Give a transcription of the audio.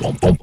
bum bum